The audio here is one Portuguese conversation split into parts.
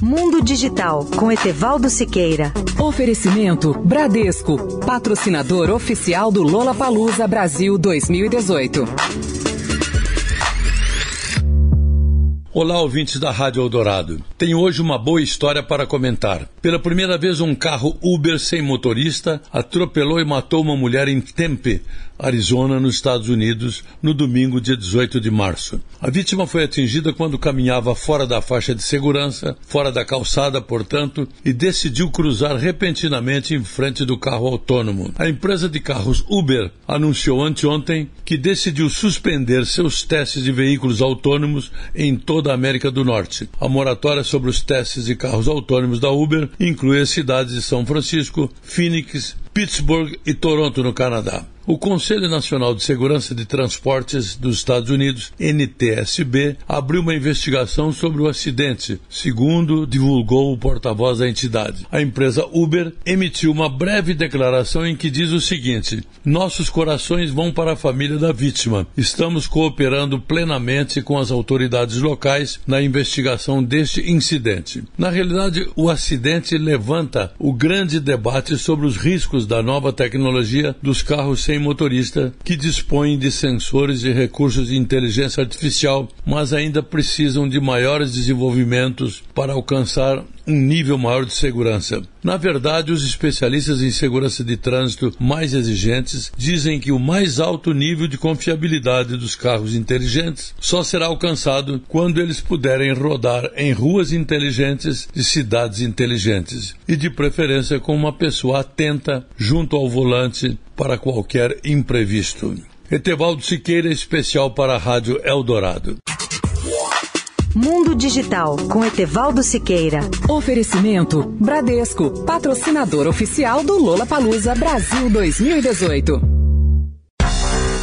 Mundo Digital com Etevaldo Siqueira. Oferecimento Bradesco, patrocinador oficial do Lola Palusa Brasil 2018. Olá, ouvintes da Rádio Eldorado. Tenho hoje uma boa história para comentar. Pela primeira vez, um carro Uber sem motorista atropelou e matou uma mulher em Tempe, Arizona, nos Estados Unidos, no domingo, dia 18 de março. A vítima foi atingida quando caminhava fora da faixa de segurança, fora da calçada, portanto, e decidiu cruzar repentinamente em frente do carro autônomo. A empresa de carros Uber anunciou anteontem que decidiu suspender seus testes de veículos autônomos em toda a América do Norte. A moratória sobre os testes de carros autônomos da Uber inclui as cidades de São Francisco, Phoenix, Pittsburgh e Toronto, no Canadá. O Conselho Nacional de Segurança de Transportes dos Estados Unidos, NTSB, abriu uma investigação sobre o acidente, segundo divulgou o porta-voz da entidade. A empresa Uber emitiu uma breve declaração em que diz o seguinte: Nossos corações vão para a família da vítima. Estamos cooperando plenamente com as autoridades locais na investigação deste incidente. Na realidade, o acidente levanta o grande debate sobre os riscos da nova tecnologia dos carros sem motorista que dispõem de sensores e recursos de inteligência artificial, mas ainda precisam de maiores desenvolvimentos para alcançar um nível maior de segurança. Na verdade, os especialistas em segurança de trânsito mais exigentes dizem que o mais alto nível de confiabilidade dos carros inteligentes só será alcançado quando eles puderem rodar em ruas inteligentes de cidades inteligentes e, de preferência, com uma pessoa atenta junto ao volante para qualquer imprevisto. Etevaldo Siqueira, especial para a Rádio Eldorado. Mundo Digital com Etevaldo Siqueira. Oferecimento Bradesco, patrocinador oficial do Lola Palusa Brasil 2018.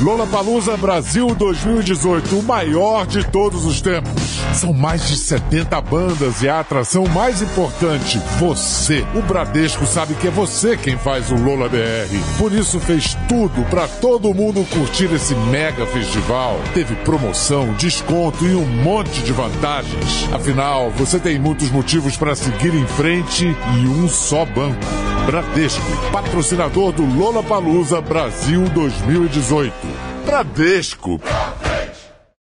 Lola Palusa Brasil 2018, o maior de todos os tempos. São mais de 70 bandas e a atração mais importante, você. O Bradesco sabe que é você quem faz o Lola BR. Por isso fez tudo para todo mundo curtir esse mega festival. Teve promoção, desconto e um monte de vantagens. Afinal, você tem muitos motivos para seguir em frente e um só banco. Bradesco, patrocinador do Lola Palusa Brasil 2018. Bradesco.